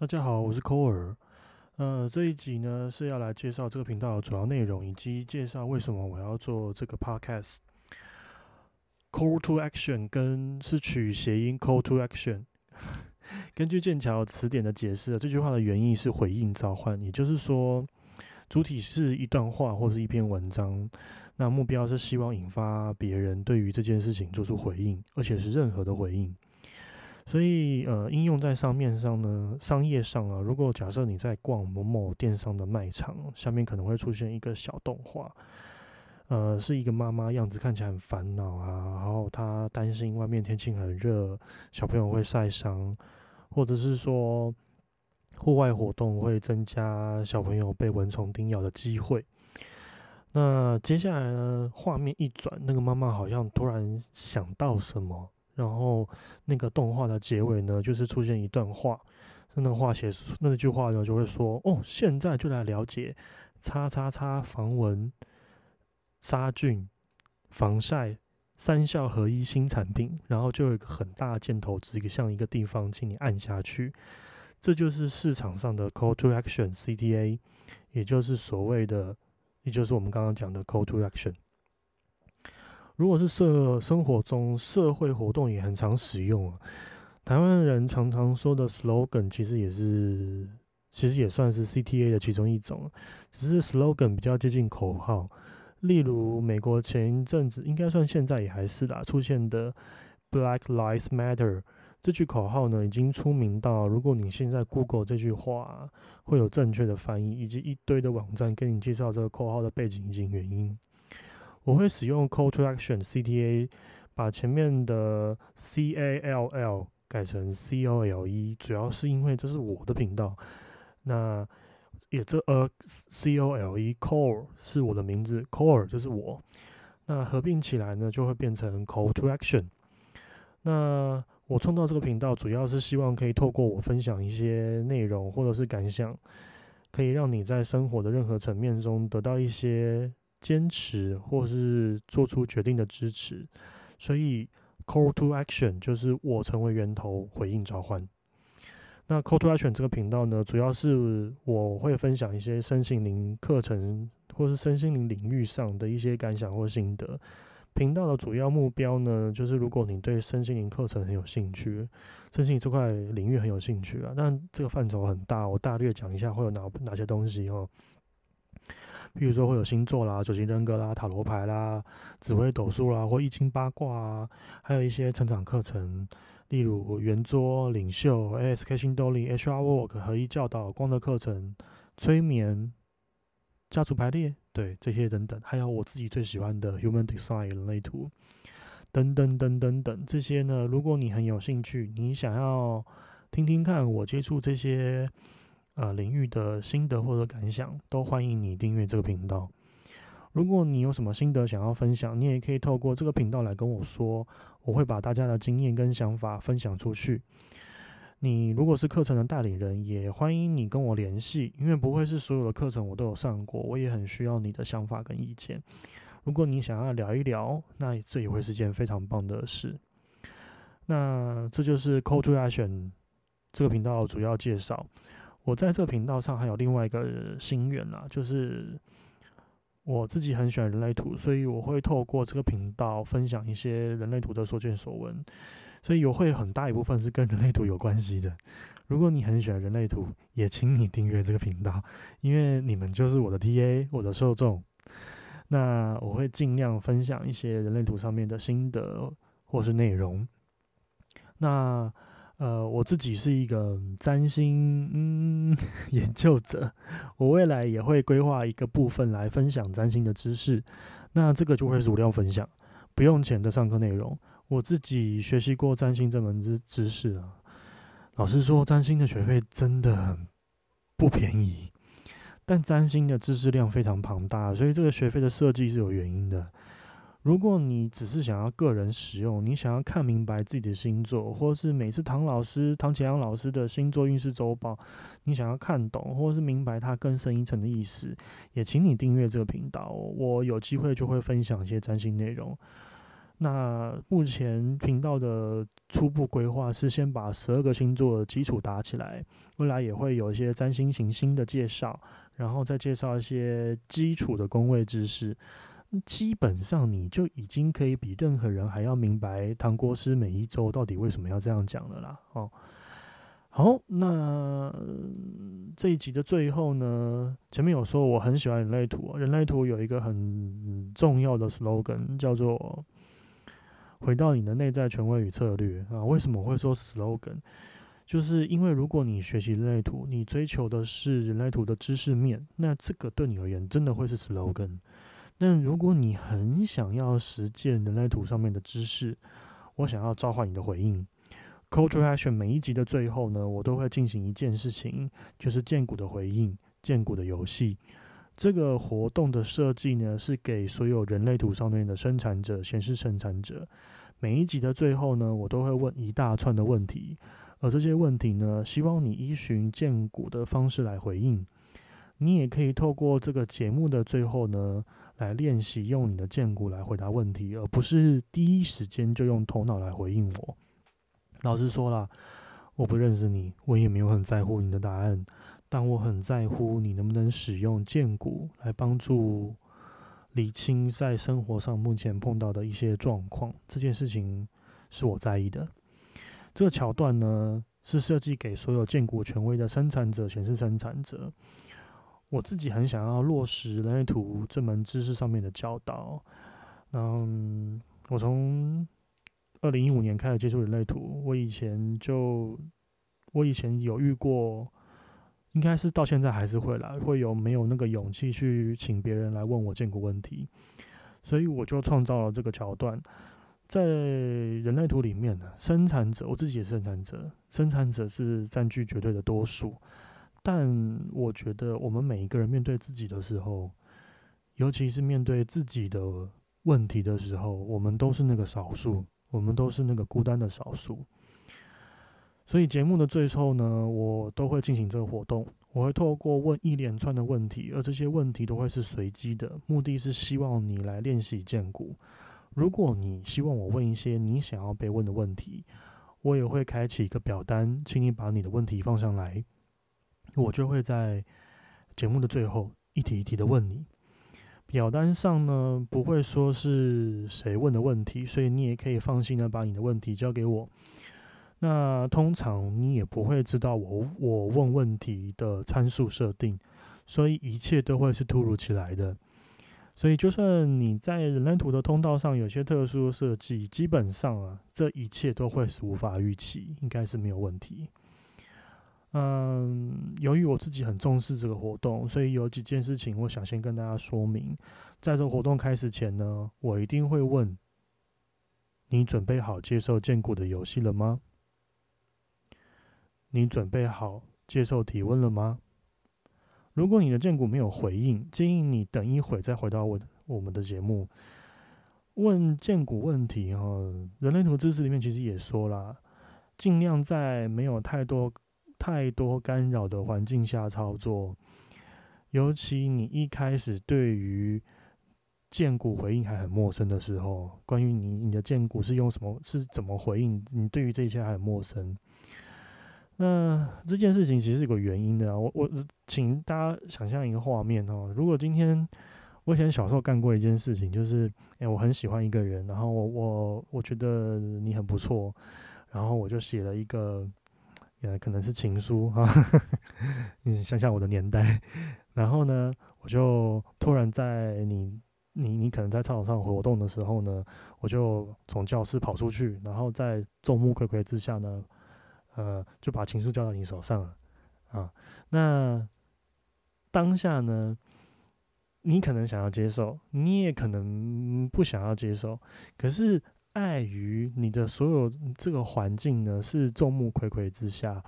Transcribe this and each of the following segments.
大家好，我是寇尔。呃，这一集呢是要来介绍这个频道的主要内容，以及介绍为什么我要做这个 podcast。Call to action 跟是取谐音 call to action。根据剑桥词典的解释，这句话的原意是回应召唤，也就是说，主体是一段话或是一篇文章，那目标是希望引发别人对于这件事情做出回应，而且是任何的回应。所以，呃，应用在商面上呢，商业上啊，如果假设你在逛某某电商的卖场，下面可能会出现一个小动画，呃，是一个妈妈样子看起来很烦恼啊，然后她担心外面天气很热，小朋友会晒伤，或者是说户外活动会增加小朋友被蚊虫叮咬的机会。那接下来呢，画面一转，那个妈妈好像突然想到什么。然后那个动画的结尾呢，就是出现一段话，那个话写那句话呢，就会说：“哦，现在就来了解叉叉叉防蚊、杀菌、防晒三效合一新产品。”然后就有一个很大的箭头指向一个地方，请你按下去。这就是市场上的 Call to Action CTA，也就是所谓的，也就是我们刚刚讲的 Call to Action。如果是社生活中社会活动也很常使用啊，台湾人常常说的 slogan 其实也是，其实也算是 CTA 的其中一种，只是 slogan 比较接近口号。例如美国前一阵子应该算现在也还是啦，出现的 Black Lives Matter 这句口号呢，已经出名到如果你现在 Google 这句话，会有正确的翻译，以及一堆的网站跟你介绍这个口号的背景以及原因。我会使用 Call to Action CTA，把前面的 C A L L 改成 C O L E，主要是因为这是我的频道。那也这呃 C O L E Core 是我的名字，Core 就是我。那合并起来呢，就会变成 Call to Action。那我创造这个频道，主要是希望可以透过我分享一些内容或者是感想，可以让你在生活的任何层面中得到一些。坚持或是做出决定的支持，所以 call to action 就是我成为源头回应召唤。那 call to action 这个频道呢，主要是我会分享一些身心灵课程或是身心灵领域上的一些感想或心得。频道的主要目标呢，就是如果你对身心灵课程很有兴趣，身心灵这块领域很有兴趣啊，但这个范畴很大，我大略讲一下会有哪哪些东西哦。比如说会有星座啦、九型人格啦、塔罗牌啦、紫微斗数啦，或易经八卦啊，还有一些成长课程，例如圆桌、领袖、ASK 新动力、HR Work 合一教导、光的课程、催眠、家族排列，对这些等等，还有我自己最喜欢的 Human Design 人类图，等等等等等这些呢，如果你很有兴趣，你想要听听看我接触这些。呃，领域的心得或者感想，都欢迎你订阅这个频道。如果你有什么心得想要分享，你也可以透过这个频道来跟我说，我会把大家的经验跟想法分享出去。你如果是课程的代理人，也欢迎你跟我联系，因为不会是所有的课程我都有上过，我也很需要你的想法跟意见。如果你想要聊一聊，那这也会是件非常棒的事。那这就是 Call to Action 这个频道主要介绍。我在这个频道上还有另外一个心愿啦，就是我自己很喜欢人类图，所以我会透过这个频道分享一些人类图的所见所闻，所以有会很大一部分是跟人类图有关系的。如果你很喜欢人类图，也请你订阅这个频道，因为你们就是我的 TA，我的受众。那我会尽量分享一些人类图上面的心得或是内容。那。呃，我自己是一个占星嗯 研究者，我未来也会规划一个部分来分享占星的知识。那这个就会是无料分享，不用钱的上课内容。我自己学习过占星这门知知识啊，老实说，占星的学费真的不便宜，但占星的知识量非常庞大，所以这个学费的设计是有原因的。如果你只是想要个人使用，你想要看明白自己的星座，或是每次唐老师、唐启阳老师的星座运势周报，你想要看懂，或是明白它更深一层的意思，也请你订阅这个频道。我有机会就会分享一些占星内容。那目前频道的初步规划是先把十二个星座的基础打起来，未来也会有一些占星行星的介绍，然后再介绍一些基础的宫位知识。基本上你就已经可以比任何人还要明白唐国师每一周到底为什么要这样讲了啦。哦，好，那这一集的最后呢，前面有说我很喜欢人类图，人类图有一个很重要的 slogan 叫做。回到你的内在权威与策略啊？为什么会说 slogan？就是因为如果你学习人类图，你追求的是人类图的知识面，那这个对你而言真的会是 slogan。但如果你很想要实践人类图上面的知识，我想要召唤你的回应。Culture Action 每一集的最后呢，我都会进行一件事情，就是建股的回应，建股的游戏。这个活动的设计呢，是给所有人类图上面的生产者、显示生产者。每一集的最后呢，我都会问一大串的问题，而这些问题呢，希望你依循建股的方式来回应。你也可以透过这个节目的最后呢，来练习用你的建股来回答问题，而不是第一时间就用头脑来回应我。老实说了，我不认识你，我也没有很在乎你的答案。但我很在乎你能不能使用剑骨来帮助理清在生活上目前碰到的一些状况，这件事情是我在意的。这个桥段呢，是设计给所有剑骨权威的生产者、显示生产者。我自己很想要落实人类图这门知识上面的教导。嗯，我从二零一五年开始接触人类图，我以前就我以前有遇过。应该是到现在还是会来，会有没有那个勇气去请别人来问我建国问题，所以我就创造了这个桥段，在人类图里面呢，生产者我自己也是生产者，生产者是占据绝对的多数，但我觉得我们每一个人面对自己的时候，尤其是面对自己的问题的时候，我们都是那个少数，我们都是那个孤单的少数。所以节目的最后呢，我都会进行这个活动。我会透过问一连串的问题，而这些问题都会是随机的，目的是希望你来练习建骨。如果你希望我问一些你想要被问的问题，我也会开启一个表单，请你把你的问题放上来，我就会在节目的最后一题一题的问你。表单上呢不会说是谁问的问题，所以你也可以放心的把你的问题交给我。那通常你也不会知道我我问问题的参数设定，所以一切都会是突如其来的。所以就算你在人类图的通道上有些特殊设计，基本上啊，这一切都会是无法预期，应该是没有问题。嗯，由于我自己很重视这个活动，所以有几件事情我想先跟大家说明。在这个活动开始前呢，我一定会问：你准备好接受建股的游戏了吗？你准备好接受提问了吗？如果你的荐股没有回应，建议你等一会再回到我我们的节目问荐股问题哈。人类图知识里面其实也说了，尽量在没有太多太多干扰的环境下操作。尤其你一开始对于荐股回应还很陌生的时候，关于你你的荐股是用什么是怎么回应，你对于这一切还很陌生。那这件事情其实是有个原因的，我我请大家想象一个画面哦。如果今天我以前小时候干过一件事情，就是哎，我很喜欢一个人，然后我我我觉得你很不错，然后我就写了一个，呃，可能是情书哈，你想想我的年代，然后呢，我就突然在你你你可能在操场上活动的时候呢，我就从教室跑出去，然后在众目睽睽之下呢。呃，就把情书交到你手上了，啊，那当下呢，你可能想要接受，你也可能不想要接受，可是碍于你的所有这个环境呢是众目睽睽之下，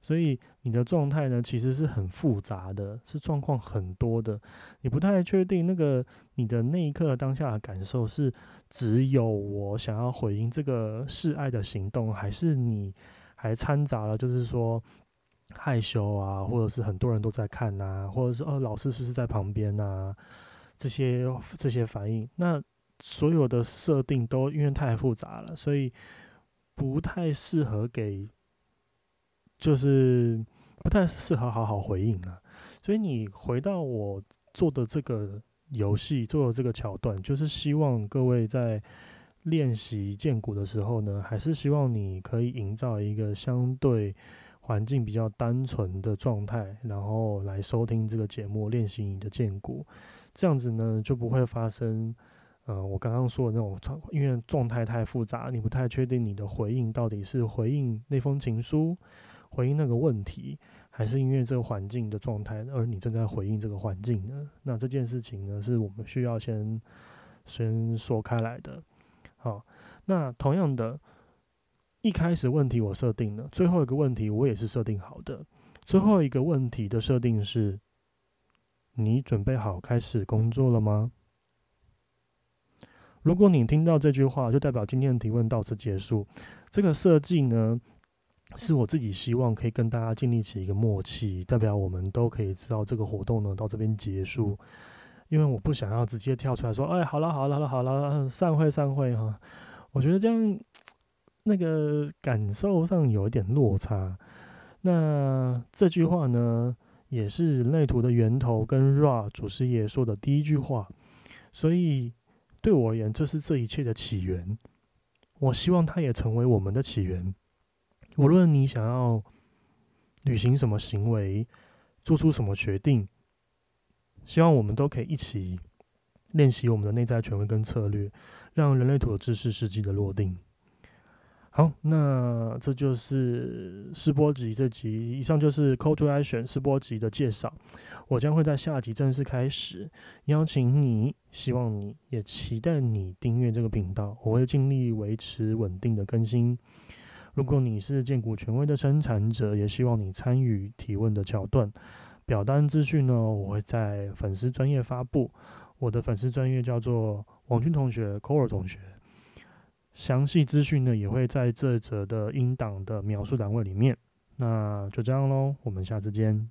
所以你的状态呢其实是很复杂的，是状况很多的，你不太确定那个你的那一刻当下的感受是只有我想要回应这个示爱的行动，还是你？还掺杂了，就是说害羞啊，或者是很多人都在看呐，或者是哦，老师是不是在旁边呐？这些这些反应，那所有的设定都因为太复杂了，所以不太适合给，就是不太适合好好回应了。所以你回到我做的这个游戏，做的这个桥段，就是希望各位在练习剑骨的时候呢，还是希望你可以营造一个相对环境比较单纯的状态，然后来收听这个节目，练习你的剑骨。这样子呢，就不会发生，呃，我刚刚说的那种状，因为状态太复杂，你不太确定你的回应到底是回应那封情书，回应那个问题，还是因为这个环境的状态，而你正在回应这个环境呢？那这件事情呢，是我们需要先先说开来的。好，那同样的，一开始问题我设定了，最后一个问题我也是设定好的，最后一个问题的设定是。你准备好开始工作了吗？如果你听到这句话，就代表今天的提问到此结束。这个设计呢，是我自己希望可以跟大家建立起一个默契，代表我们都可以知道这个活动呢到这边结束。因为我不想要直接跳出来说：“哎，好了，好了，好了，好了，散会，散会。”哈，我觉得这样那个感受上有一点落差。那这句话呢？也是人类图的源头，跟 Ra 祖师爷说的第一句话，所以对我而言，这是这一切的起源。我希望它也成为我们的起源。无论你想要履行什么行为，做出什么决定，希望我们都可以一起练习我们的内在权威跟策略，让人类图的知识实际的落定。好，那这就是试播集这集，以上就是 Call to Action 试播集的介绍。我将会在下集正式开始，邀请你，希望你也期待你订阅这个频道，我会尽力维持稳定的更新。如果你是建股权威的生产者，也希望你参与提问的桥段。表单资讯呢，我会在粉丝专业发布，我的粉丝专业叫做王军同学 c o r 同学。详细资讯呢，也会在这则的英档的描述栏位里面。那就这样喽，我们下次见。